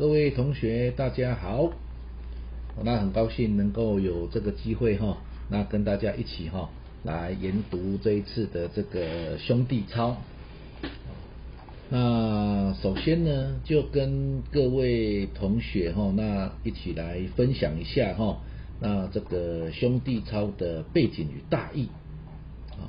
各位同学大家好，那很高兴能够有这个机会哈，那跟大家一起哈来研读这一次的这个兄弟操。那首先呢，就跟各位同学哈，那一起来分享一下哈，那这个兄弟操的背景与大意。啊，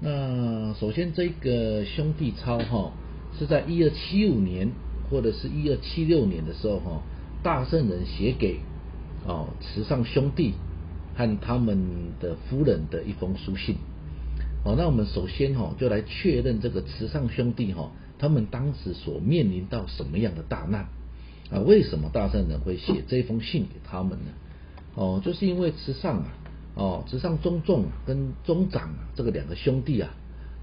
那首先这个兄弟操哈，是在一二七五年或者是一二七六年的时候哈，大圣人写给哦慈上兄弟和他们的夫人的一封书信。哦，那我们首先哈就来确认这个慈上兄弟哈。他们当时所面临到什么样的大难啊？为什么大圣人会写这封信给他们呢？哦，就是因为慈上啊，哦，慈上中仲跟中长啊这个两个兄弟啊，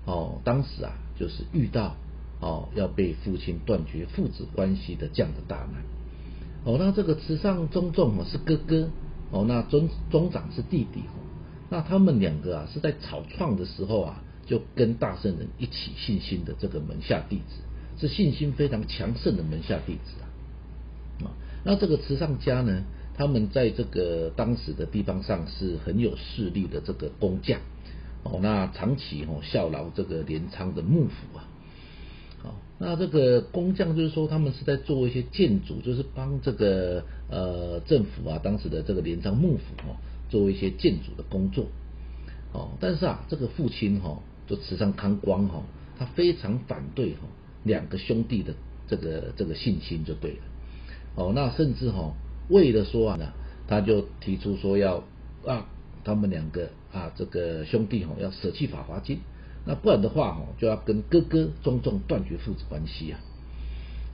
哦，当时啊就是遇到哦要被父亲断绝父子关系的这样的大难。哦，那这个慈上中重哦是哥哥，哦，那尊中长是弟弟，那他们两个啊是在草创的时候啊。就跟大圣人一起信心的这个门下弟子，是信心非常强盛的门下弟子啊。啊，那这个慈上家呢，他们在这个当时的地方上是很有势力的这个工匠哦，那长期哦效劳这个镰仓的幕府啊。那这个工匠就是说他们是在做一些建筑，就是帮这个呃政府啊，当时的这个镰仓幕府哦，做一些建筑的工作。哦，但是啊，这个父亲哈。就慈上康光哈，他非常反对哈两个兄弟的这个这个信心就对了，哦，那甚至哈为了说啊，他就提出说要啊他们两个啊这个兄弟哈要舍弃法华经，那不然的话哈就要跟哥哥庄重断绝父子关系啊，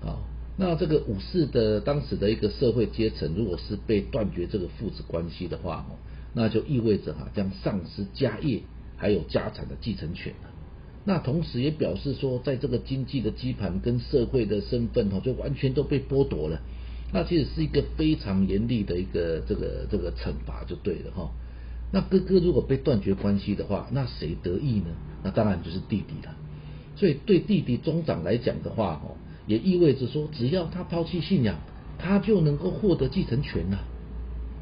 啊，那这个武士的当时的一个社会阶层，如果是被断绝这个父子关系的话哦，那就意味着哈将丧失家业。还有家产的继承权那同时也表示说，在这个经济的基盘跟社会的身份哈，就完全都被剥夺了。那其实是一个非常严厉的一个这个这个惩罚就对了哈。那哥哥如果被断绝关系的话，那谁得益呢？那当然就是弟弟了。所以对弟弟中长来讲的话哈，也意味着说，只要他抛弃信仰，他就能够获得继承权了。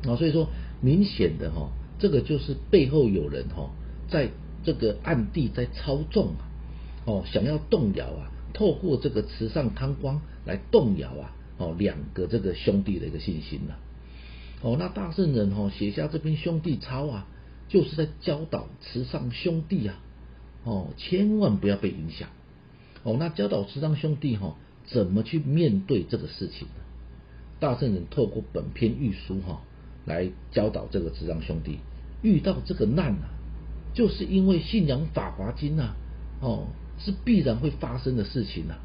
啊，所以说明显的哈，这个就是背后有人哈。在这个暗地在操纵啊，哦，想要动摇啊，透过这个慈善贪光来动摇啊，哦，两个这个兄弟的一个信心呐，哦，那大圣人哦写下这篇兄弟操啊，就是在教导慈上兄弟啊，哦，千万不要被影响，哦，那教导慈上兄弟哈，怎么去面对这个事情呢？大圣人透过本篇御书哈，来教导这个慈上兄弟，遇到这个难啊。就是因为信仰《法华经》呐，哦，是必然会发生的事情呐，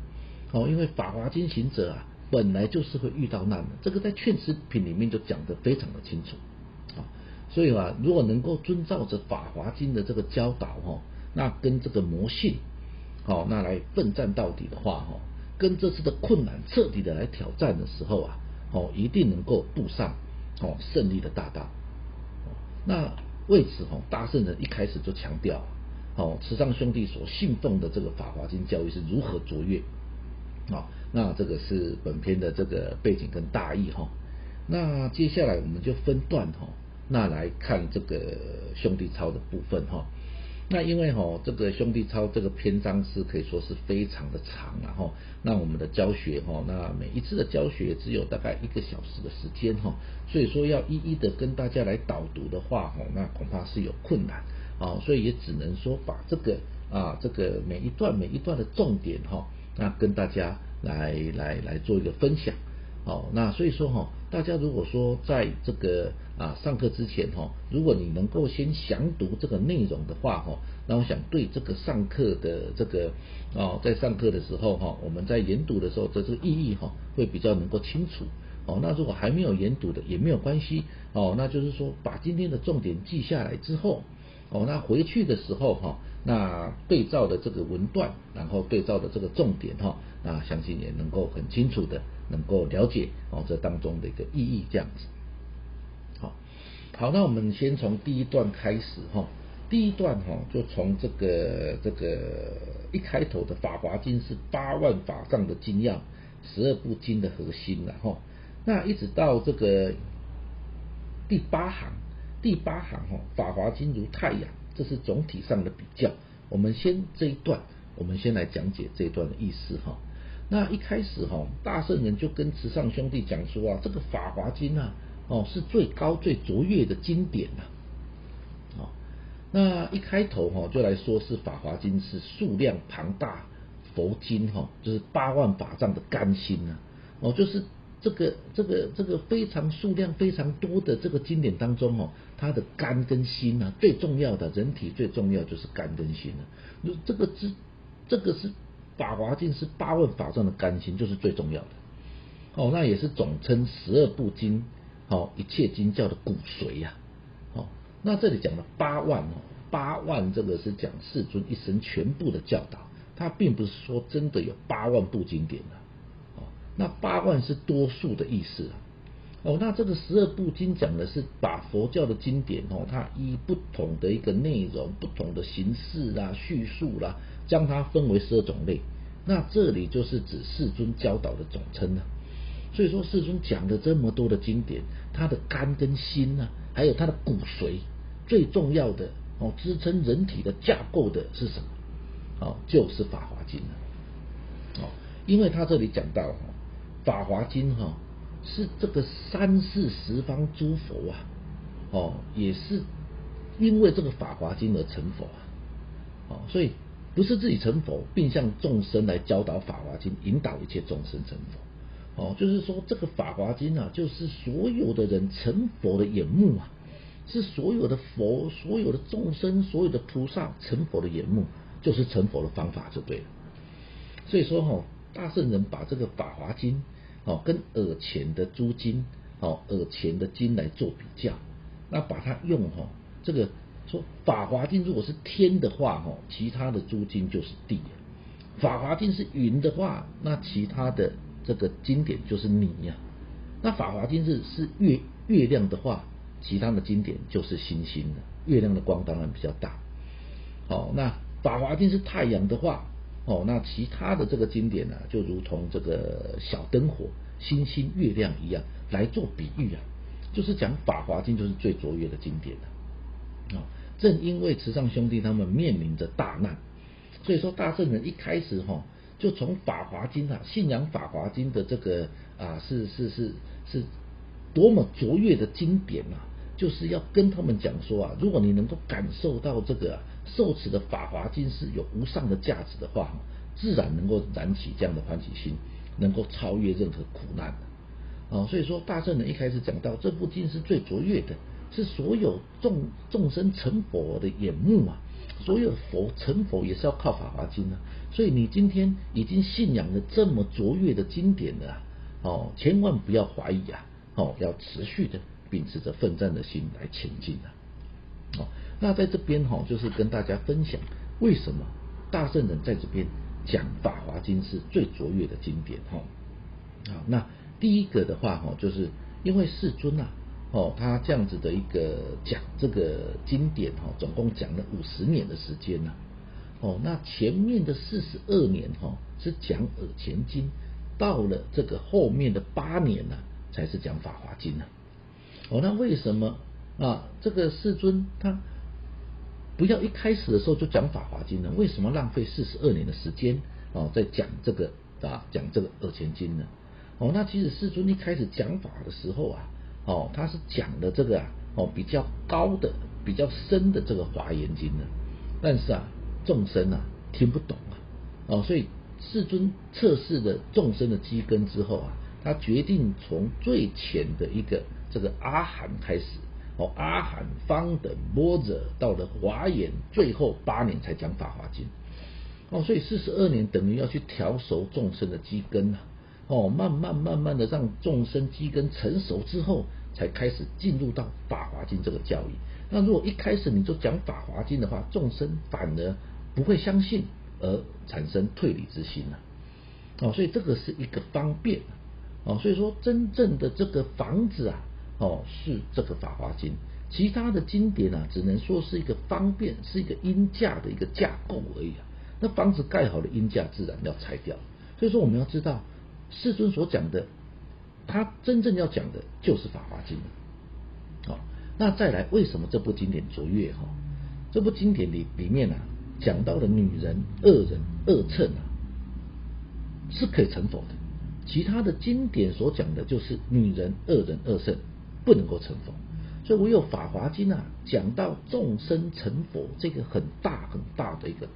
哦，因为《法华经》行者啊，本来就是会遇到难的，这个在劝食品里面就讲得非常的清楚，啊，所以啊，如果能够遵照着《法华经》的这个教导哈，那跟这个魔性，好，那来奋战到底的话哈，跟这次的困难彻底的来挑战的时候啊，哦，一定能够步上哦胜利的大道，那。为此，哈大圣人一开始就强调，哦，慈上兄弟所信奉的这个《法华经》教育是如何卓越，啊，那这个是本篇的这个背景跟大意，哈。那接下来我们就分段，哈，那来看这个兄弟操的部分，哈。那因为哈这个兄弟操这个篇章是可以说是非常的长了哈，那我们的教学哈，那每一次的教学只有大概一个小时的时间哈，所以说要一一的跟大家来导读的话哈，那恐怕是有困难啊，所以也只能说把这个啊这个每一段每一段的重点哈，那跟大家来来来做一个分享。哦，那所以说哈，大家如果说在这个啊上课之前哈，如果你能够先详读这个内容的话哈，那我想对这个上课的这个哦，在上课的时候哈，我们在研读的时候的，这个意义哈会比较能够清楚。哦，那如果还没有研读的也没有关系。哦，那就是说把今天的重点记下来之后，哦，那回去的时候哈，那对照的这个文段，然后对照的这个重点哈，那相信也能够很清楚的。能够了解哦，这当中的一个意义这样子，好，好，那我们先从第一段开始哈，第一段哈就从这个这个一开头的《法华经》是八万法藏的精要，十二部经的核心了哈。那一直到这个第八行，第八行哈，法华经如太阳，这是总体上的比较。我们先这一段，我们先来讲解这一段的意思哈。那一开始哈，大圣人就跟慈上兄弟讲说啊，这个法华经啊，哦是最高最卓越的经典呐。哦，那一开头哈，就来说是法华经是数量庞大佛经哈，就是八万法藏的甘心呐。哦，就是这个这个这个非常数量非常多的这个经典当中哦，它的肝跟心呐，最重要的人体最重要就是肝跟心了。这个是这个是。法华经是八万法藏的肝心，就是最重要的。哦，那也是总称十二部经，哦，一切经教的骨髓呀。哦，那这里讲了八万哦，八万这个是讲世尊一生全部的教导，它并不是说真的有八万部经典的。哦，那八万是多数的意思啊。哦，那这个十二部经讲的是把佛教的经典哦，它以不同的一个内容、不同的形式啦、叙述啦。将它分为十二种类，那这里就是指世尊教导的总称了。所以说世尊讲了这么多的经典，它的肝跟心呢，还有它的骨髓，最重要的哦，支撑人体的架构的是什么？哦，就是法华经了。哦，因为他这里讲到法华经哈，是这个三世十方诸佛啊，哦，也是因为这个法华经而成佛啊。哦，所以。不是自己成佛，并向众生来教导法华经，引导一切众生成佛。哦，就是说这个法华经啊，就是所有的人成佛的眼目啊，是所有的佛、所有的众生、所有的菩萨成佛的眼目，就是成佛的方法就对了。所以说哈，大圣人把这个法华经哦跟耳前的诸经哦耳前的经来做比较，那把它用哈这个。说法华经如果是天的话，哦，其他的诸经就是地；法华经是云的话，那其他的这个经典就是你呀。那法华经是是月月亮的话，其他的经典就是星星的。月亮的光当然比较大。哦，那法华经是太阳的话，哦，那其他的这个经典呢，就如同这个小灯火、星星、月亮一样来做比喻啊，就是讲法华经就是最卓越的经典了。啊，正因为慈上兄弟他们面临着大难，所以说大圣人一开始哈，就从法华经啊，信仰法华经的这个啊，是是是是多么卓越的经典啊，就是要跟他们讲说啊，如果你能够感受到这个受持的法华经是有无上的价值的话，自然能够燃起这样的欢喜心，能够超越任何苦难啊。所以说大圣人一开始讲到这部经是最卓越的。是所有众众生成佛的眼目啊！所有佛成佛也是要靠法华经啊！所以你今天已经信仰了这么卓越的经典了哦，千万不要怀疑啊！哦，要持续的秉持着奋战的心来前进啊！哦，那在这边哈，就是跟大家分享为什么大圣人在这边讲法华经是最卓越的经典哈。好，那第一个的话哈，就是因为世尊啊。哦，他这样子的一个讲这个经典哈，总共讲了五十年的时间呢。哦，那前面的四十二年哈是讲耳前经，到了这个后面的八年呢，才是讲法华经呢。哦，那为什么啊？这个世尊他不要一开始的时候就讲法华经呢？为什么浪费四十二年的时间哦，在讲这个啊讲这个二千经呢？哦，那其实世尊一开始讲法的时候啊。哦，他是讲的这个啊，哦比较高的、比较深的这个华严经呢，但是啊，众生啊听不懂啊，哦，所以世尊测试了众生的基根之后啊，他决定从最浅的一个这个阿含开始，哦，阿含方等波者到了华严，最后八年才讲法华经，哦，所以四十二年等于要去调熟众生的基根啊。哦，慢慢慢慢的让众生基根成熟之后，才开始进入到法华经这个教义。那如果一开始你就讲法华经的话，众生反而不会相信，而产生退离之心了。哦，所以这个是一个方便。哦，所以说真正的这个房子啊，哦是这个法华经，其他的经典啊，只能说是一个方便，是一个音架的一个架构而已啊。那房子盖好了，音架自然要拆掉。所以说我们要知道。世尊所讲的，他真正要讲的就是《法华经》好，那再来，为什么这部经典卓越？哈，这部经典里里面啊，讲到的女人、恶人、恶乘啊，是可以成佛的。其他的经典所讲的，就是女人、恶人、恶圣不能够成佛。所以唯有《法华经》啊，讲到众生成佛这个很大很大的一个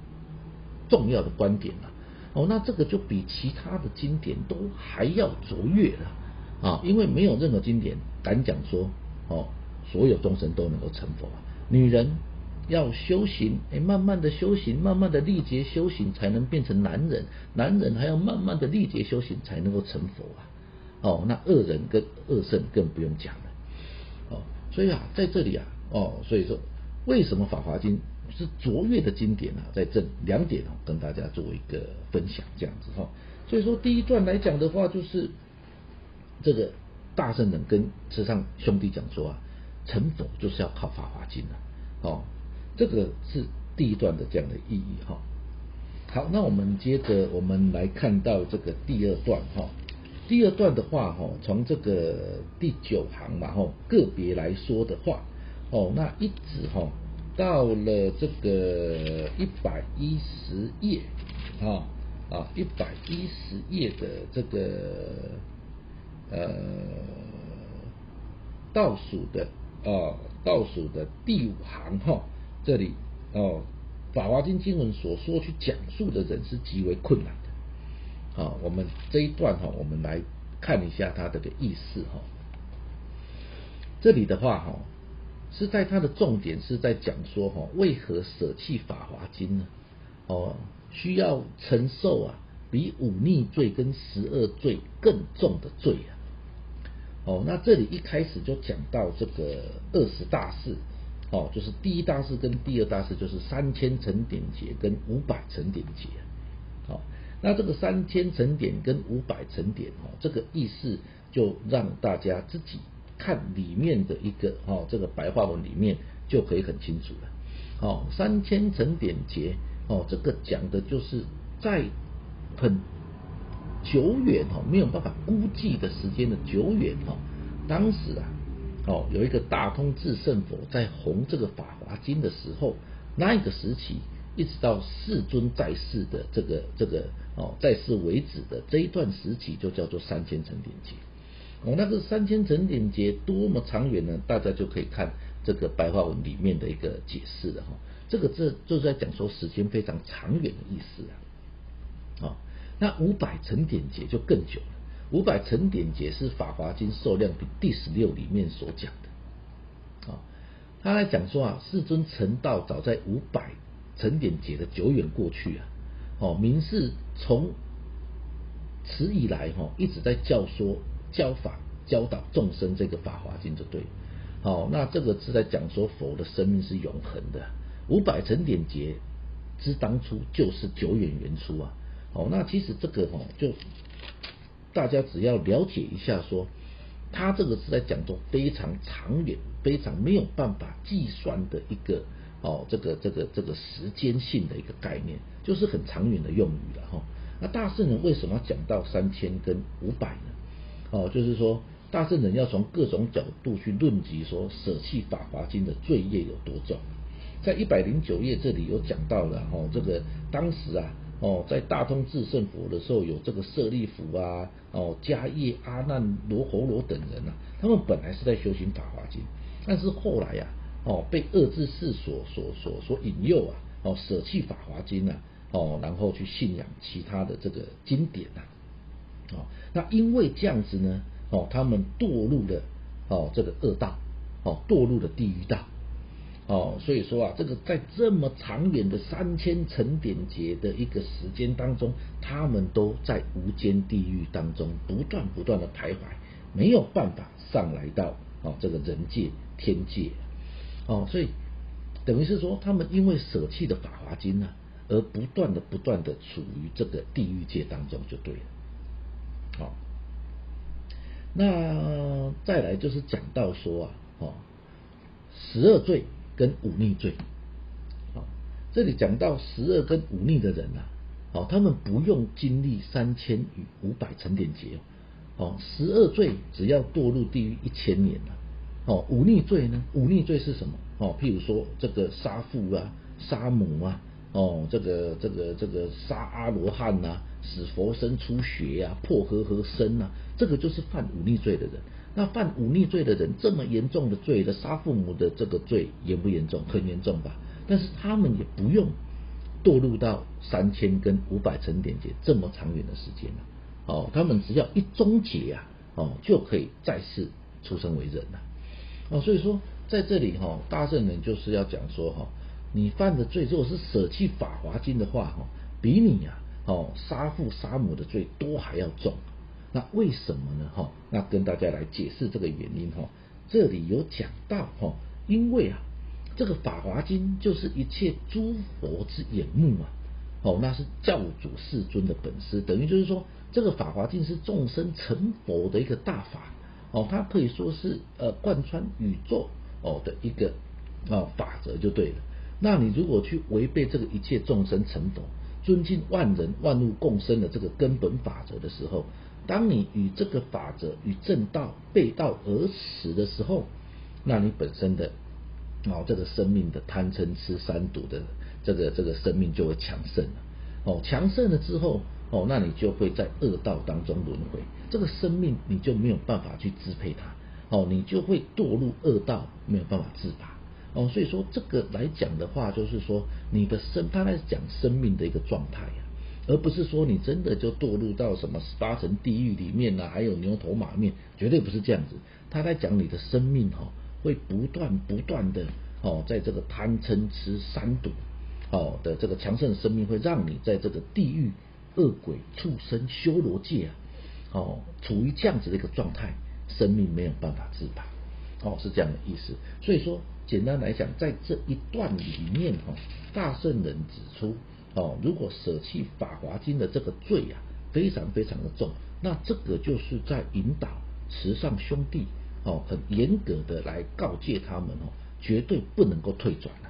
重要的观点啊。哦，那这个就比其他的经典都还要卓越了啊！因为没有任何经典敢讲说哦，所有众生都能够成佛啊。女人要修行，哎，慢慢的修行，慢慢的历劫修行，才能变成男人；男人还要慢慢的历劫修行，才能够成佛啊！哦，那恶人跟恶圣更不用讲了。哦，所以啊，在这里啊，哦，所以说，为什么《法华经》？是卓越的经典啊，在这两点哦，跟大家做一个分享，这样子哈。所以说第一段来讲的话，就是这个大圣人跟池上兄弟讲说啊，成佛就是要靠法华经啊，哦，这个是第一段的这样的意义哈。好，那我们接着我们来看到这个第二段哈。第二段的话哈，从这个第九行嘛哈，个别来说的话哦，那一直哈。到了这个一百一十页啊啊一百一十页的这个呃倒数的啊倒数的第五行哈，这里哦《法华经》经文所说去讲述的人是极为困难的啊。我们这一段哈，我们来看一下它这个意思哈。这里的话哈。是在它的重点是在讲说哈，为何舍弃法华经呢？哦，需要承受啊，比忤逆罪跟十恶罪更重的罪啊。哦，那这里一开始就讲到这个二十大事，哦，就是第一大事跟第二大事就是三千层点劫跟五百层点劫。好，那这个三千层点跟五百层点哦，这个意思就让大家自己。看里面的一个哦，这个白话文里面就可以很清楚了。哦，三千层点劫哦，这个讲的就是在很久远哦，没有办法估计的时间的久远哦。当时啊，哦，有一个大通智圣佛在弘这个法华经的时候，那一个时期一直到世尊在世的这个这个哦在世为止的这一段时期，就叫做三千层点劫。哦，那个三千层点劫多么长远呢？大家就可以看这个白话文里面的一个解释了哈。这个这就是在讲说时间非常长远的意思啊。哦，那五百层点劫就更久了。五百层点劫是《法华经·受量品》第十六里面所讲的。啊，他来讲说啊，世尊成道早在五百陈典杰的久远过去啊。哦，明是从此以来哈，一直在教说。教法教导众生这个法华经就对，好，那这个是在讲说佛的生命是永恒的，五百陈典杰之当初就是久远原初啊，好，那其实这个哦，就大家只要了解一下说，他这个是在讲说非常长远、非常没有办法计算的一个哦，这个这个这个时间性的一个概念，就是很长远的用语了哈。那大圣人为什么要讲到三千跟五百呢？哦，就是说，大圣人要从各种角度去论及说，舍弃法华经的罪业有多重。在一百零九页这里有讲到了，哦，这个当时啊，哦，在大通智胜佛的时候，有这个舍利弗啊，哦，迦叶、阿难、罗侯罗等人啊，他们本来是在修行法华经，但是后来呀，哦，被恶智士所所所所引诱啊，哦，舍弃法华经啊，哦，然后去信仰其他的这个经典啊。哦，那因为这样子呢，哦，他们堕入了哦这个恶道，哦堕入了地狱道，哦，所以说啊，这个在这么长远的三千层点劫的一个时间当中，他们都在无间地狱当中不断不断的徘徊，没有办法上来到哦这个人界天界，哦，所以等于是说，他们因为舍弃的法华经呢，而不断的不断的处于这个地狱界当中，就对了。好，那再来就是讲到说啊，哦，十二罪跟忤逆罪，哦，这里讲到十二跟忤逆的人啊，哦，他们不用经历三千与五百成点劫，哦，十二罪只要堕入地狱一千年了，哦，忤逆罪呢？忤逆罪是什么？哦，譬如说这个杀父啊、杀母啊，哦，这个这个这个杀阿罗汉呐，使佛身出血呀，破和合身呐，这个就是犯忤逆罪的人。那犯忤逆罪的人，这么严重的罪的杀父母的这个罪严不严重？很严重吧？但是他们也不用。堕入到三千跟五百层点劫这么长远的时间了，哦，他们只要一终结啊，哦，就可以再次出生为人了，哦，所以说在这里哈，大圣人就是要讲说哈，你犯的罪如果是舍弃法华经的话哈，比你啊，哦，杀父杀母的罪都还要重，那为什么呢哈？那跟大家来解释这个原因哈，这里有讲到哈，因为啊。这个《法华经》就是一切诸佛之眼目啊，哦，那是教主世尊的本师，等于就是说，这个《法华经》是众生成佛的一个大法，哦，它可以说是呃贯穿宇宙哦的一个啊法则就对了。那你如果去违背这个一切众生成佛、尊敬万人万物共生的这个根本法则的时候，当你与这个法则与正道背道而驰的时候，那你本身的。哦，这个生命的贪嗔痴三毒的这个这个生命就会强盛了。哦，强盛了之后，哦，那你就会在恶道当中轮回，这个生命你就没有办法去支配它。哦，你就会堕入恶道，没有办法自拔。哦，所以说这个来讲的话，就是说你的生，他在讲生命的一个状态呀，而不是说你真的就堕入到什么十八层地狱里面呢？还有牛头马面，绝对不是这样子。他在讲你的生命哈。会不断不断的哦，在这个贪嗔痴三毒哦的这个强盛的生命，会让你在这个地狱恶鬼畜生修罗界啊哦，处于这样子的一个状态，生命没有办法自拔哦，是这样的意思。所以说，简单来讲，在这一段里面哈，大圣人指出哦，如果舍弃法华经的这个罪啊，非常非常的重，那这个就是在引导慈上兄弟。哦，很严格的来告诫他们哦，绝对不能够退转了。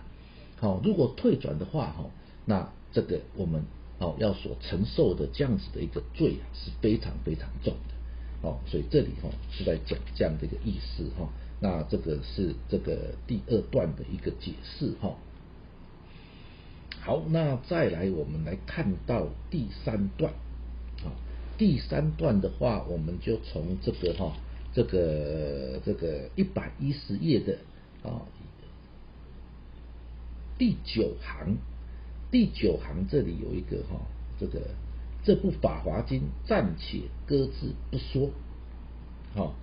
好，如果退转的话哈，那这个我们哦要所承受的这样子的一个罪啊，是非常非常重的。哦，所以这里哈是在讲这样的一个意思哈。那这个是这个第二段的一个解释哈。好，那再来我们来看到第三段。啊，第三段的话，我们就从这个哈。这个这个一百一十页的啊第九行，第九行这里有一个哈，这个这部《法华经》暂且搁置不说，好，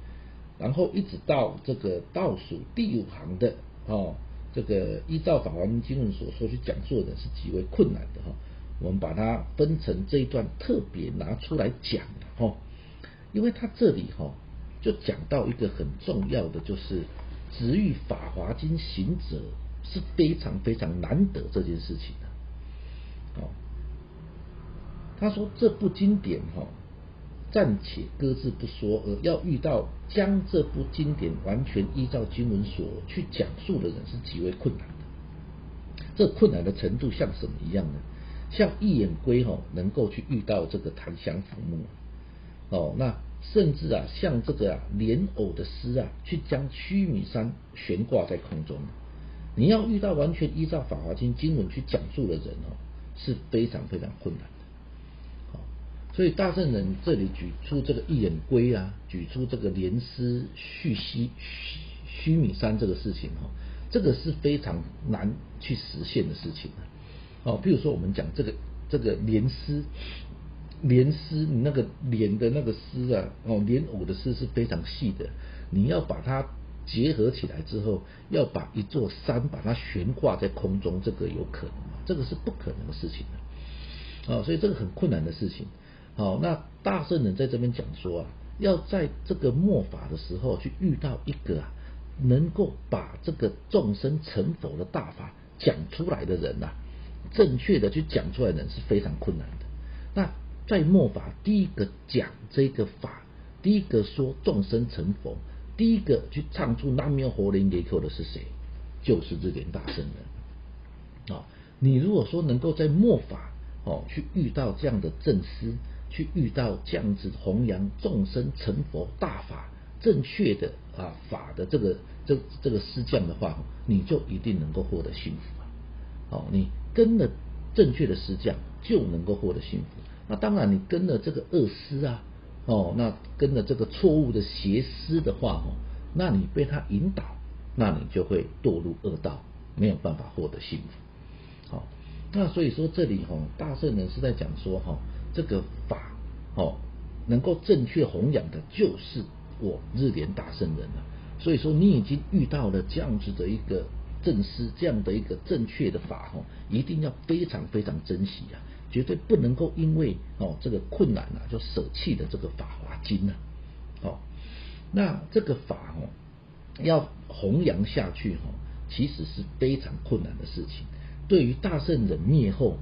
然后一直到这个倒数第五行的哦，这个依照《法华经》经文所说去讲述的是极为困难的哈，我们把它分成这一段特别拿出来讲哈，因为它这里哈。就讲到一个很重要的，就是直欲法华经行者是非常非常难得这件事情。他说这部经典哈，暂且搁置不说，而要遇到将这部经典完全依照经文所去讲述的人是极为困难的。这困难的程度像什么一样呢？像一眼龟哈，能够去遇到这个檀香浮木。哦，那。甚至啊，像这个啊莲藕的丝啊，去将须弥山悬挂在空中，你要遇到完全依照《法华经》经文去讲述的人哦，是非常非常困难。所以大圣人这里举出这个一眼龟啊，举出这个莲丝续西须须弥山这个事情哈，这个是非常难去实现的事情啊哦，比如说我们讲这个这个莲丝。莲丝，你那个莲的那个丝啊，哦，莲藕的丝是非常细的。你要把它结合起来之后，要把一座山把它悬挂在空中，这个有可能吗？这个是不可能的事情的。哦，所以这个很困难的事情。好，那大圣人在这边讲说啊，要在这个末法的时候去遇到一个啊，能够把这个众生成佛的大法讲出来的人呐，正确的去讲出来的人是非常困难的。那在末法，第一个讲这个法，第一个说众生成佛，第一个去唱出南无活灵给口的是谁？就是这点大圣人啊！你如果说能够在末法哦，去遇到这样的正师，去遇到这样子弘扬众生成佛大法正确的啊法的这个这这个师匠的话，你就一定能够获得幸福啊！哦，你跟了正确的师匠，就能够获得幸福。那当然，你跟了这个恶师啊，哦，那跟了这个错误的邪师的话，哦，那你被他引导，那你就会堕入恶道，没有办法获得幸福。好。那所以说这里哈，大圣人是在讲说哈，这个法哦，能够正确弘扬的，就是我日莲大圣人了。所以说你已经遇到了这样子的一个正师，这样的一个正确的法哦，一定要非常非常珍惜啊，绝对不能够因为哦这个困难啊，就舍弃了这个法华经啊。哦，那这个法哦，要弘扬下去哈，其实是非常困难的事情。对于大圣人灭后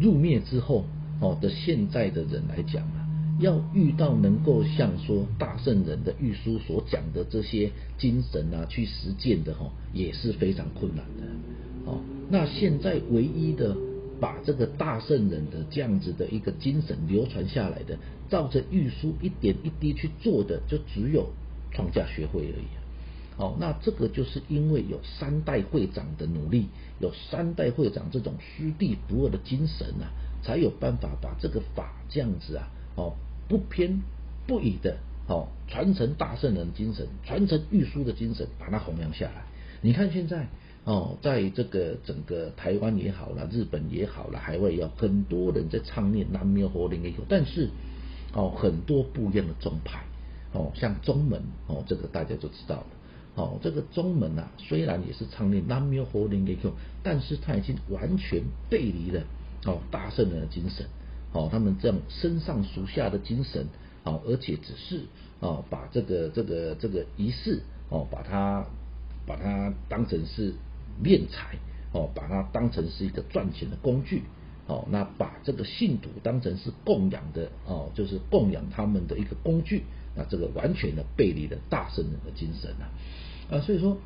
入灭之后哦的现在的人来讲啊，要遇到能够像说大圣人的玉书所讲的这些精神啊去实践的哈，也是非常困难的哦。那现在唯一的把这个大圣人的这样子的一个精神流传下来的，照着玉书一点一滴去做的，就只有创价学会而已。哦，那这个就是因为有三代会长的努力，有三代会长这种师弟不二的精神啊，才有办法把这个法这样子啊，哦，不偏不倚的哦，传承大圣人精神，传承玉书的精神，把它弘扬下来。你看现在哦，在这个整个台湾也好了，日本也好了，海外也好，很多人在唱念南无佛灵也有，但是哦，很多不一样的宗派哦，像宗门哦，这个大家就知道了。哦，这个宗门啊，虽然也是唱念南无佛灵给 Q，但是他已经完全背离了哦大圣人的精神，哦，他们这样身上属下的精神，哦，而且只是哦把这个这个这个仪式哦，把它把它当成是敛财，哦，把它当成是一个赚钱的工具，哦，那把这个信徒当成是供养的哦，就是供养他们的一个工具。那这个完全的背离了大圣人的精神啊啊，所以说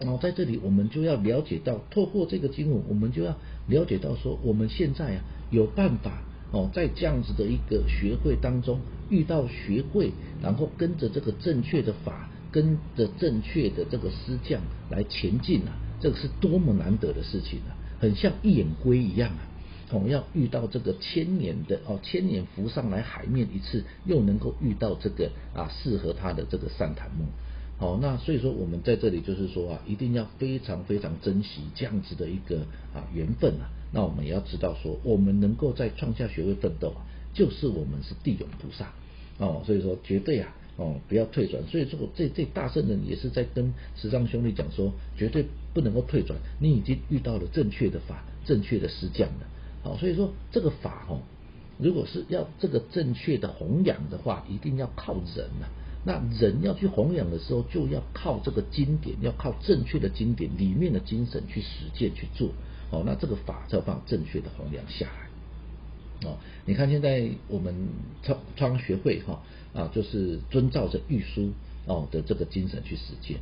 哦，在这里我们就要了解到，透过这个经文，我们就要了解到说，我们现在啊有办法哦，在这样子的一个学会当中遇到学会，然后跟着这个正确的法，跟着正确的这个师匠来前进啊，这个是多么难得的事情啊，很像一眼龟一样啊。同样遇到这个千年的哦，千年浮上来海面一次，又能够遇到这个啊适合他的这个善檀木，好，那所以说我们在这里就是说啊，一定要非常非常珍惜这样子的一个啊缘分啊。那我们也要知道说，我们能够在创下学位奋斗啊，就是我们是地勇菩萨哦，所以说绝对啊哦不要退转。所以说这这大圣人也是在跟十藏兄弟讲说，绝对不能够退转。你已经遇到了正确的法，正确的师匠了。好，所以说这个法哦，如果是要这个正确的弘扬的话，一定要靠人呐。那人要去弘扬的时候，就要靠这个经典，要靠正确的经典里面的精神去实践去做。哦，那这个法才有办法正确的弘扬下来。哦，你看现在我们创创学会哈啊，就是遵照着玉书哦的这个精神去实践。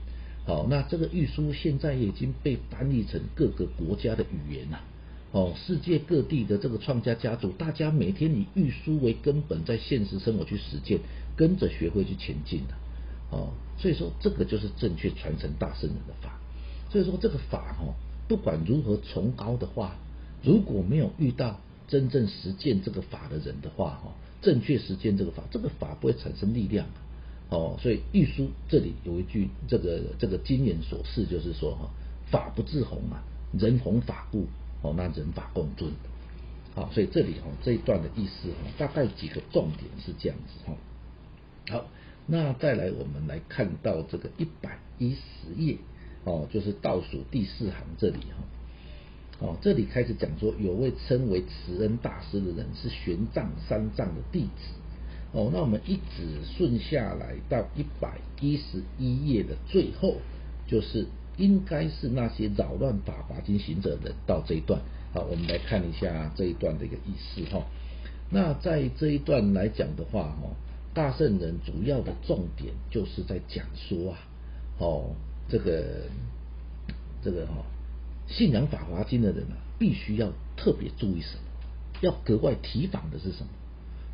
好，那这个玉书现在已经被翻译成各个国家的语言了。哦，世界各地的这个创家家族，大家每天以玉书为根本，在现实生活去实践，跟着学会去前进的。哦，所以说这个就是正确传承大圣人的法。所以说这个法哦，不管如何崇高的话，如果没有遇到真正实践这个法的人的话，哈，正确实践这个法，这个法不会产生力量。哦，所以玉书这里有一句这个这个经言所示，就是说哈，法不自弘啊，人弘法故。哦，那人法共尊，好，所以这里哈这一段的意思哈，大概几个重点是这样子哈。好，那再来我们来看到这个一百一十页哦，就是倒数第四行这里哈。哦，这里开始讲说，有位称为慈恩大师的人是玄奘三藏的弟子。哦，那我们一直顺下来到一百一十一页的最后，就是。应该是那些扰乱法华经行者的到这一段，好，我们来看一下这一段的一个意思哈。那在这一段来讲的话，哈，大圣人主要的重点就是在讲说啊，哦，这个这个哈，信仰法华经的人啊，必须要特别注意什么？要格外提防的是什么？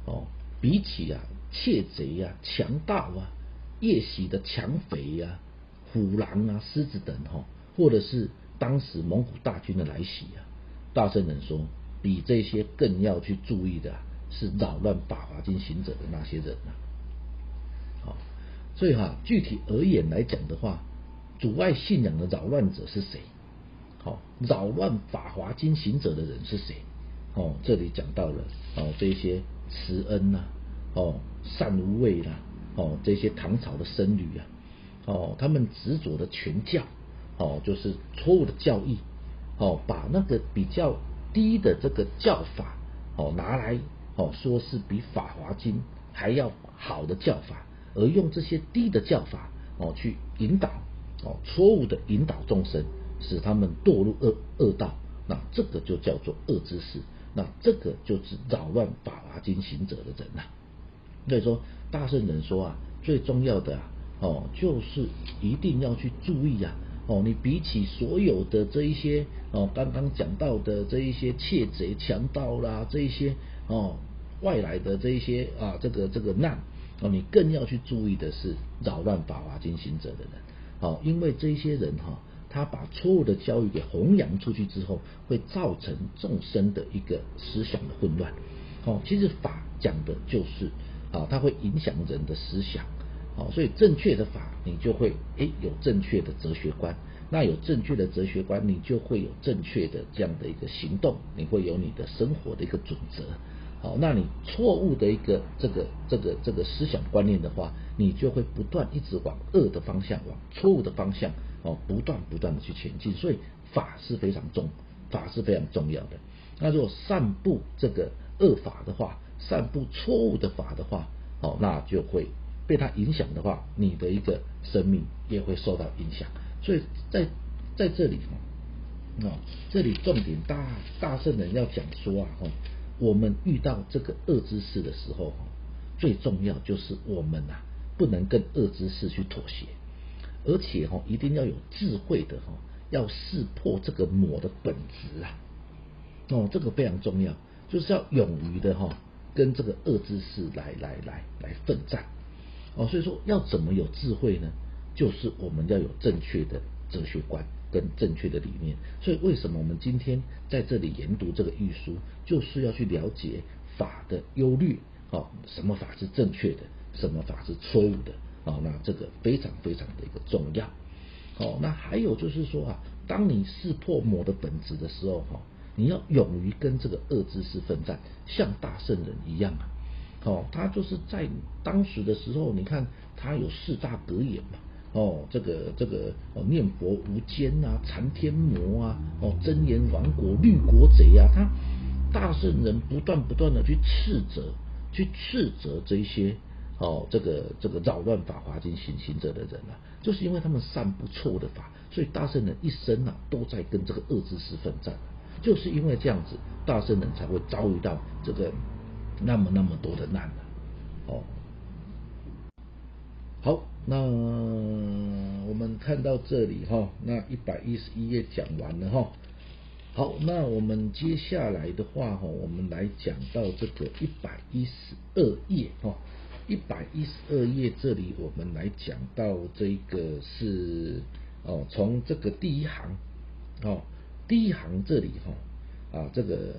哦，比起啊窃贼啊、强盗啊、夜袭的强匪呀、虎狼啊、狮子等哈，或者是当时蒙古大军的来袭啊，大圣人说，比这些更要去注意的是扰乱法华经行者的那些人啊。好，所以哈，具体而言来讲的话，阻碍信仰的扰乱者是谁？好，扰乱法华经行者的人是谁？哦，这里讲到了哦，这些慈恩呐，哦，善无畏啦，哦，这些唐朝的僧侣啊，哦，他们执着的全教，哦，就是错误的教义，哦，把那个比较低的这个教法，哦，拿来哦，说是比法华经还要好的教法，而用这些低的教法，哦，去引导，哦，错误的引导众生，使他们堕入恶恶道，那这个就叫做恶知识。那这个就是扰乱法华经行者的人呐。所以说，大圣人说啊，最重要的啊，哦，就是一定要去注意啊，哦，你比起所有的这一些哦，刚刚讲到的这一些窃贼、强盗啦，这一些哦外来的这一些啊，这个这个难哦，你更要去注意的是扰乱法华经行者的人，哦，因为这些人哈。他把错误的教育给弘扬出去之后，会造成众生的一个思想的混乱。哦，其实法讲的就是啊，它会影响人的思想。哦，所以正确的法，你就会诶有正确的哲学观。那有正确的哲学观，你就会有正确的这样的一个行动，你会有你的生活的一个准则。好，那你错误的一个这个这个这个思想观念的话，你就会不断一直往恶的方向，往错误的方向。哦，不断不断的去前进，所以法是非常重，法是非常重要的。那如果散布这个恶法的话，散布错误的法的话，哦，那就会被它影响的话，你的一个生命也会受到影响。所以在在这里哦，这里重点大大圣人要讲说啊，哦，我们遇到这个恶之事的时候，最重要就是我们呐，不能跟恶之事去妥协。而且哈，一定要有智慧的哈，要识破这个魔的本质啊！哦，这个非常重要，就是要勇于的哈，跟这个恶之事来来来来奋战哦。所以说，要怎么有智慧呢？就是我们要有正确的哲学观跟正确的理念。所以，为什么我们今天在这里研读这个玉书，就是要去了解法的优劣哦，什么法是正确的，什么法是错误的。哦，那这个非常非常的一个重要。哦，那还有就是说啊，当你识破魔的本质的时候，哈，你要勇于跟这个恶知识奋战，像大圣人一样啊。哦，他就是在当时的时候，你看他有四大格言嘛。哦，这个这个哦，念佛无间啊，禅天魔啊，哦，真言亡国绿国贼啊，他大圣人不断不断的去斥责，去斥责这些。哦，这个这个扰乱法华经行行者的人啊，就是因为他们散布错的法，所以大圣人一生啊都在跟这个恶知识奋战。就是因为这样子，大圣人才会遭遇到这个那么那么多的难哦，好，那我们看到这里哈，那一百一十一页讲完了哈。好，那我们接下来的话哈，我们来讲到这个一百一十二页哈。一百一十二页这里，我们来讲到这个是哦，从这个第一行哦，第一行这里哈啊，这个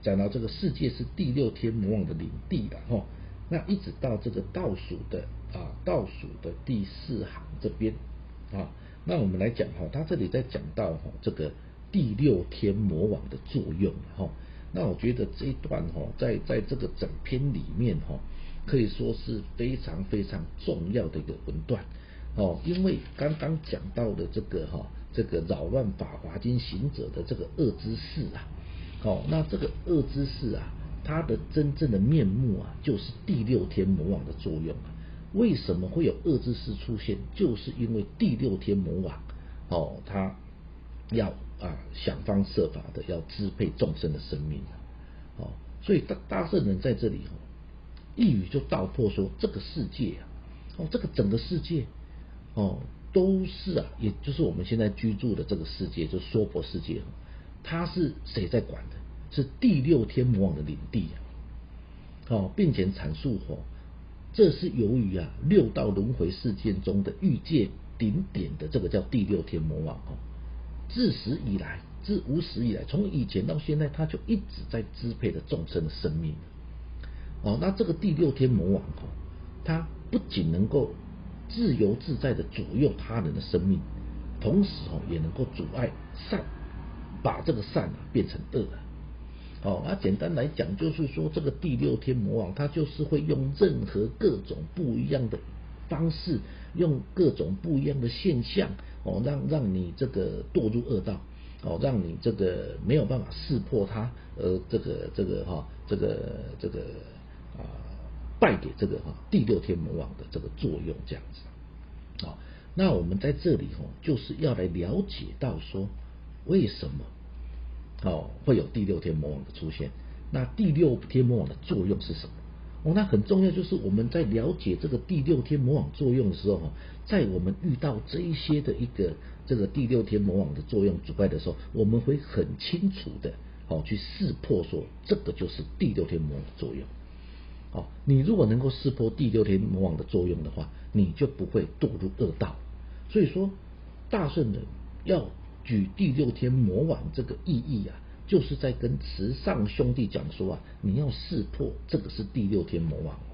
讲到这个世界是第六天魔王的领地了哈，那一直到这个倒数的啊倒数的第四行这边啊，那我们来讲哈，他这里在讲到哈这个第六天魔王的作用哈，那我觉得这一段哈，在在这个整篇里面哈。可以说是非常非常重要的一个文段哦，因为刚刚讲到的这个哈，这个扰乱法华经行者的这个恶之事啊，哦，那这个恶之事啊，它的真正的面目啊，就是第六天魔王的作用啊。为什么会有恶之事出现？就是因为第六天魔王哦，他要啊想方设法的要支配众生的生命啊，哦，所以大大圣人在这里哦。一语就道破说，这个世界啊，哦，这个整个世界哦，都是啊，也就是我们现在居住的这个世界，就娑婆世界，它是谁在管的？是第六天魔王的领地啊，哦，并且阐述哦，这是由于啊六道轮回事件中的欲界顶点的这个叫第六天魔王哦，自始以来，自无始以来，从以前到现在，他就一直在支配着众生的生命。哦，那这个第六天魔王哦，他不仅能够自由自在的左右他人的生命，同时哦也能够阻碍善，把这个善啊变成恶啊。哦，那简单来讲就是说，这个第六天魔王他就是会用任何各种不一样的方式，用各种不一样的现象哦，让让你这个堕入恶道，哦，让你这个没有办法识破他，呃，这个这个哈，这个这个。啊，败给这个哈第六天魔王的这个作用这样子，啊，那我们在这里哈就是要来了解到说为什么哦会有第六天魔王的出现？那第六天魔王的作用是什么？哦，那很重要，就是我们在了解这个第六天魔王作用的时候哈，在我们遇到这一些的一个这个第六天魔王的作用阻碍的时候，我们会很清楚的哦去识破说这个就是第六天魔王的作用。哦，你如果能够识破第六天魔王的作用的话，你就不会堕入恶道。所以说，大圣人要举第六天魔王这个意义啊，就是在跟慈上兄弟讲说啊，你要识破这个是第六天魔王哦。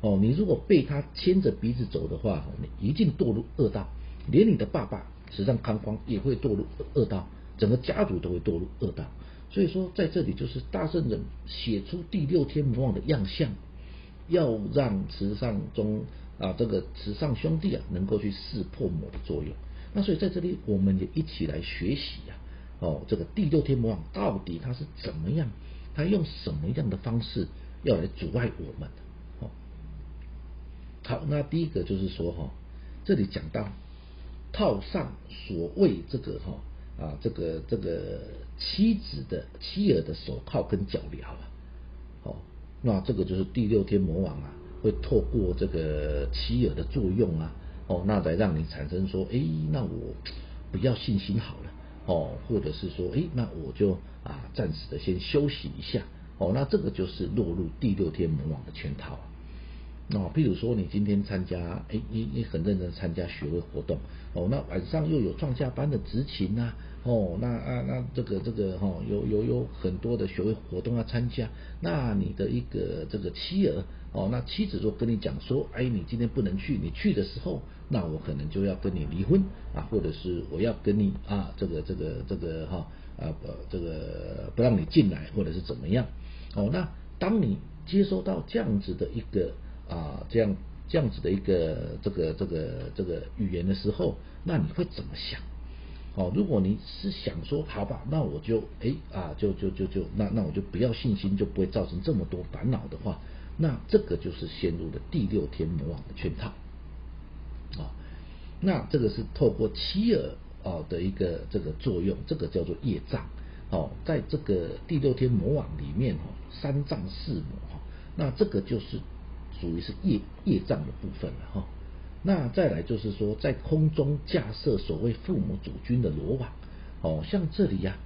哦，你如果被他牵着鼻子走的话，你一定堕入恶道，连你的爸爸慈上康光也会堕入恶道，整个家族都会堕入恶道。所以说，在这里就是大圣人写出第六天魔王的样相。要让慈上中啊，这个慈上兄弟啊，能够去识破魔的作用。那所以在这里，我们也一起来学习呀。哦，这个第六天魔王到底他是怎么样？他用什么样的方式要来阻碍我们？哦，好，那第一个就是说哈，这里讲到套上所谓这个哈啊，这个这个妻子的妻儿的手铐跟脚镣啊，哦。那这个就是第六天魔王啊，会透过这个妻儿的作用啊，哦，那来让你产生说，哎，那我不要信心好了，哦，或者是说，哎，那我就啊暂时的先休息一下，哦，那这个就是落入第六天魔王的圈套。哦，譬如说你今天参加，哎，你你很认真参加学会活动，哦，那晚上又有创下班的执勤呐，哦，那啊那这个这个哈，有有有很多的学会活动要参加，那你的一个这个妻儿，哦，那妻子就跟你讲说，哎，你今天不能去，你去的时候，那我可能就要跟你离婚啊，或者是我要跟你啊，这个这个这个哈啊不这个不让你进来，或者是怎么样，哦，那当你接收到这样子的一个。啊，这样这样子的一个这个这个这个语言的时候，那你会怎么想？哦，如果你是想说好吧，那我就哎啊，就就就就那那我就不要信心，就不会造成这么多烦恼的话，那这个就是陷入了第六天魔王的圈套。啊，那这个是透过妻儿啊的一个这个作用，这个叫做业障。哦，在这个第六天魔网里面哦，三藏四魔哈，那这个就是。属于是业业障的部分了哈，那再来就是说，在空中架设所谓父母主君的罗网哦，像这里呀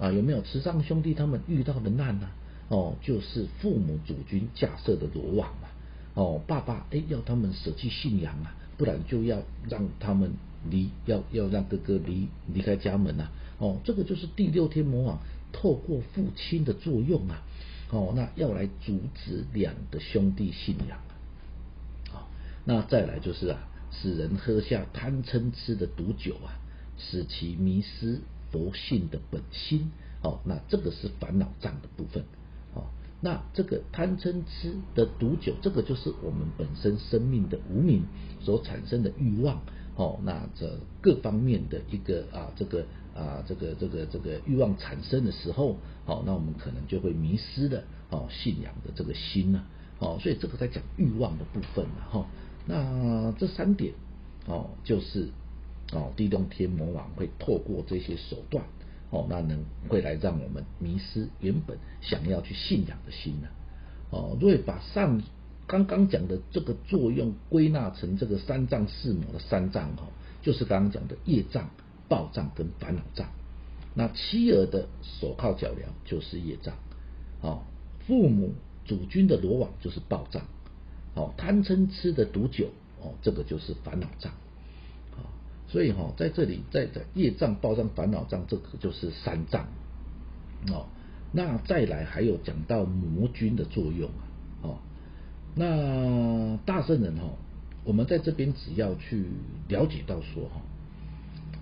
啊有没有慈上兄弟他们遇到的难呢？哦，就是父母主君架设的罗网嘛哦，爸爸哎要他们舍弃信仰啊，不然就要让他们离要要让哥哥离离开家门呐哦，这个就是第六天魔王透过父亲的作用啊。哦，那要来阻止两个兄弟信仰啊，那再来就是啊，使人喝下贪嗔痴的毒酒啊，使其迷失佛性的本心。哦，那这个是烦恼障的部分。那这个贪嗔痴的毒酒，这个就是我们本身生命的无名所产生的欲望。哦，那这各方面的一个啊，这个。啊，这个这个这个欲望产生的时候，好，那我们可能就会迷失了哦信仰的这个心呢，哦，所以这个在讲欲望的部分了哈。那这三点哦，就是哦，地动天魔王会透过这些手段哦，那能会来让我们迷失原本想要去信仰的心呢。哦，如果把上刚刚讲的这个作用归纳成这个三藏四魔的三藏哈，就是刚刚讲的业障。暴障跟烦恼障，那妻儿的手铐脚镣就是业障，哦，父母主君的罗网就是暴障，哦，贪嗔痴的毒酒，哦，这个就是烦恼障，所以哈，在这里，在在业障、报障、烦恼障，这个就是三障，哦，那再来还有讲到魔君的作用啊，哦，那大圣人哈，我们在这边只要去了解到说哈，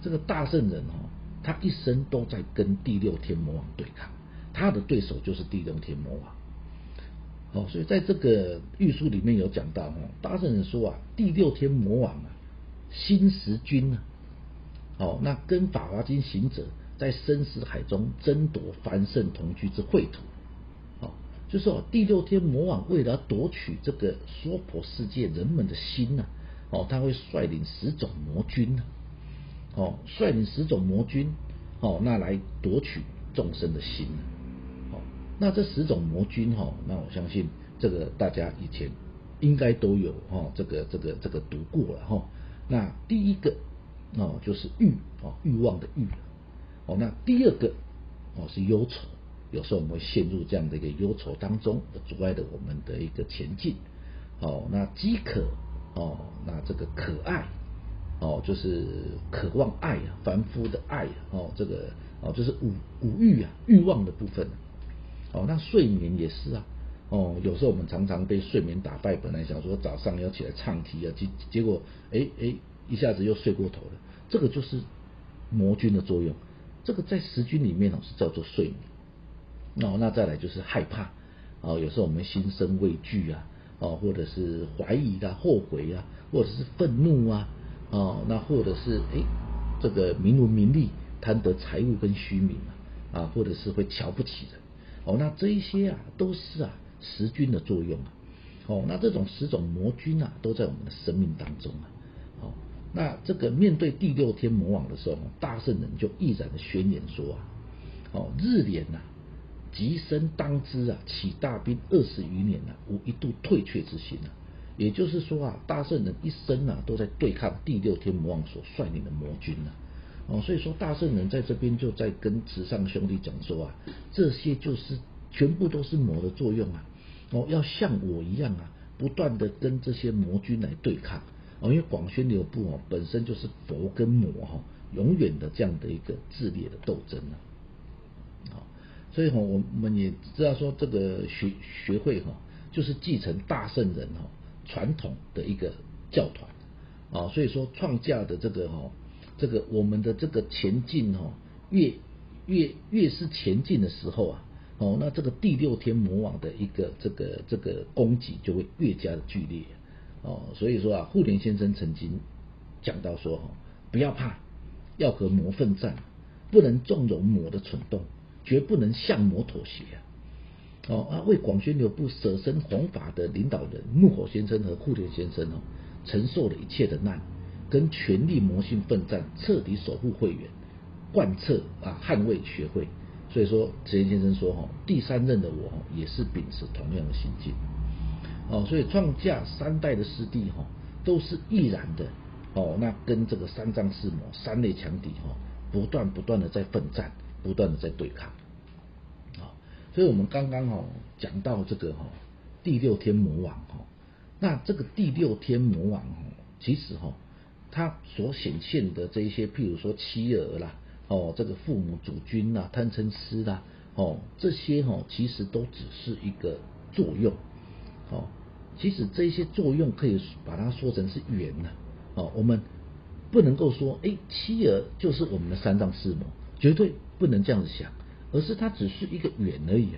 这个大圣人哈，他一生都在跟第六天魔王对抗。他的对手就是地龙天魔王，哦，所以在这个玉书里面有讲到哦，大圣人说啊，第六天魔王啊，心识君啊，哦，那跟法华经行者在生死海中争夺凡圣同居之秽土，哦，就是说第六天魔王为了夺取这个娑婆世界人们的心呐，哦，他会率领十种魔君呐，哦，率领十种魔君，哦，那来夺取众生的心。哦那这十种魔君哈，那我相信这个大家以前应该都有哈，这个这个这个读过了哈。那第一个哦就是欲哦欲望的欲哦，那第二个哦是忧愁，有时候我们会陷入这样的一个忧愁当中，阻碍了我们的一个前进。哦，那饥渴哦，那这个可爱哦，就是渴望爱啊，凡夫的爱哦，这个哦就是五五欲啊，欲望的部分。哦，那睡眠也是啊。哦，有时候我们常常被睡眠打败，本来想说早上要起来唱题啊，结结果哎哎一下子又睡过头了。这个就是魔君的作用。这个在十君里面哦是叫做睡眠。哦，那再来就是害怕。哦，有时候我们心生畏惧啊，哦，或者是怀疑啊、后悔啊，或者是愤怒啊，哦，那或者是哎这个名闻名利、贪得财物跟虚名啊，啊，或者是会瞧不起人。哦，那这一些啊，都是啊十君的作用啊。哦，那这种十种魔君啊，都在我们的生命当中啊。哦，那这个面对第六天魔王的时候，大圣人就毅然的宣言说啊，哦，日莲呐，极身当之啊，起大兵二十余年呐，无一度退却之心啊。也就是说啊，大圣人一生啊，都在对抗第六天魔王所率领的魔君啊。哦，所以说大圣人在这边就在跟慈上兄弟讲说啊，这些就是全部都是魔的作用啊。哦，要像我一样啊，不断的跟这些魔君来对抗。哦，因为广宣流布哦本身就是佛跟魔哈，永远的这样的一个炽烈的斗争啊。好，所以哈，我们也知道说这个学学会哈，就是继承大圣人哈传统的一个教团啊。所以说创价的这个哈。这个我们的这个前进哦，越越越是前进的时候啊，哦，那这个第六天魔王的一个这个这个攻击就会越加的剧烈哦，所以说啊，护莲先生曾经讲到说哈，不要怕，要和魔奋战，不能纵容魔的蠢动，绝不能向魔妥协。哦啊，为广宣流布舍身弘法的领导人怒火先生和护莲先生哦，承受了一切的难。跟权力魔性奋战，彻底守护会员，贯彻啊捍卫学会。所以说，慈延先生说哈，第三任的我也是秉持同样的心境。哦，所以创价三代的师弟哈，都是毅然的哦，那跟这个三藏四魔三类强敌哈，不断不断的在奋战，不断的在对抗。啊，所以我们刚刚哈讲到这个哈第六天魔王哈，那这个第六天魔王哈，其实哈。他所显现的这一些，譬如说妻儿啦，哦，这个父母主君啦，贪嗔痴啦，哦，这些哈，其实都只是一个作用，哦，其实这些作用可以把它说成是缘呐，哦，我们不能够说，哎，妻儿就是我们的三藏四母，绝对不能这样子想，而是它只是一个缘而已。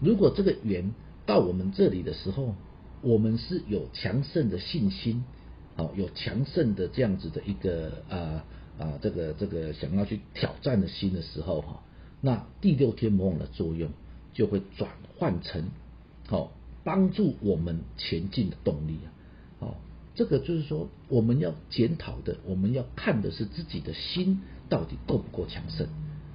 如果这个缘到我们这里的时候，我们是有强盛的信心。哦，有强盛的这样子的一个啊啊，这个这个想要去挑战的心的时候哈，那第六天魔王的作用就会转换成好帮助我们前进的动力啊。哦，这个就是说我们要检讨的，我们要看的是自己的心到底够不够强盛，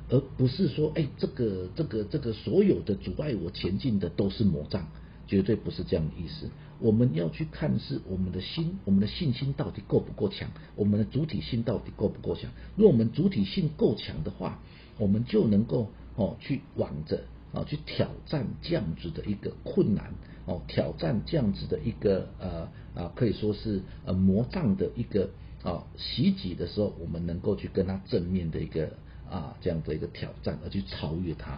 而不是说哎，这个这个这个所有的阻碍我前进的都是魔障。绝对不是这样的意思。我们要去看是我们的心，我们的信心到底够不够强，我们的主体性到底够不够强。如果我们主体性够强的话，我们就能够哦去往着啊去挑战这样子的一个困难哦，挑战这样子的一个呃啊可以说是呃魔障的一个啊袭击的时候，我们能够去跟他正面的一个啊这样的一个挑战，而去超越他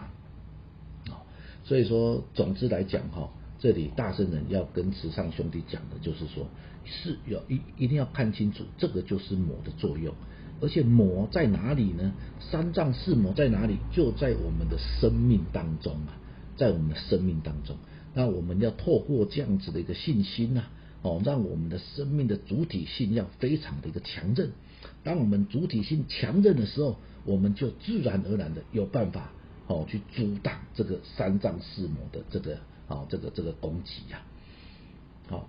啊。所以说，总之来讲哈，这里大圣人要跟慈上兄弟讲的就是说，是要一一定要看清楚，这个就是魔的作用。而且魔在哪里呢？三藏四魔在哪里？就在我们的生命当中啊，在我们的生命当中。那我们要透过这样子的一个信心呐，哦，让我们的生命的主体性要非常的一个强韧。当我们主体性强韧的时候，我们就自然而然的有办法哦去阻挡这个三藏四魔的这个哦这个这个攻击呀，好。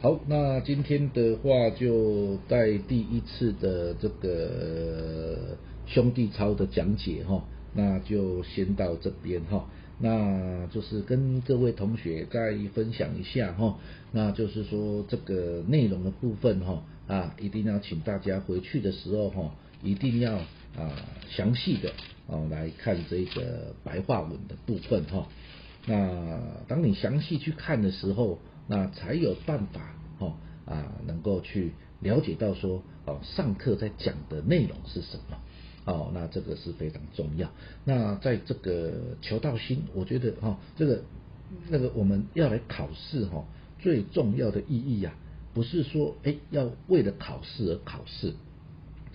好，那今天的话就在第一次的这个兄弟操的讲解哈，那就先到这边哈，那就是跟各位同学再分享一下哈，那就是说这个内容的部分哈啊，一定要请大家回去的时候哈，一定要啊详细的哦来看这个白话文的部分哈，那当你详细去看的时候。那才有办法哦啊，能够去了解到说哦，上课在讲的内容是什么哦，那这个是非常重要。那在这个求道心，我觉得哈，这个那个我们要来考试哈，最重要的意义呀，不是说哎要为了考试而考试，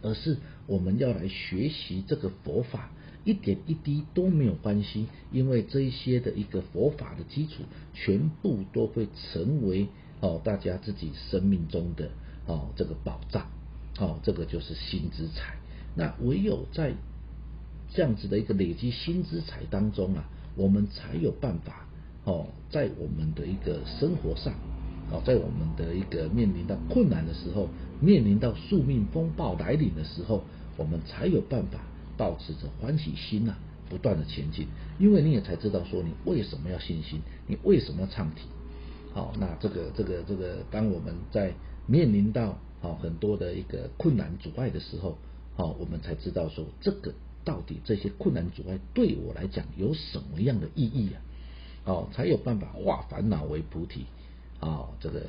而是我们要来学习这个佛法。一点一滴都没有关系，因为这一些的一个佛法的基础，全部都会成为哦大家自己生命中的哦这个宝藏，哦这个就是新之财。那唯有在这样子的一个累积新之财当中啊，我们才有办法哦在我们的一个生活上，哦在我们的一个面临到困难的时候，面临到宿命风暴来临的时候，我们才有办法。保持着欢喜心呐，不断的前进，因为你也才知道说你为什么要信心，你为什么要唱题。好，那这个这个这个，当我们在面临到好很多的一个困难阻碍的时候，好，我们才知道说这个到底这些困难阻碍对我来讲有什么样的意义啊？哦，才有办法化烦恼为菩提啊，这个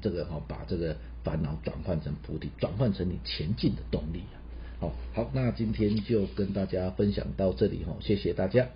这个哈，把这个烦恼转换成菩提，转换成你前进的动力啊。好好，那今天就跟大家分享到这里哈，谢谢大家。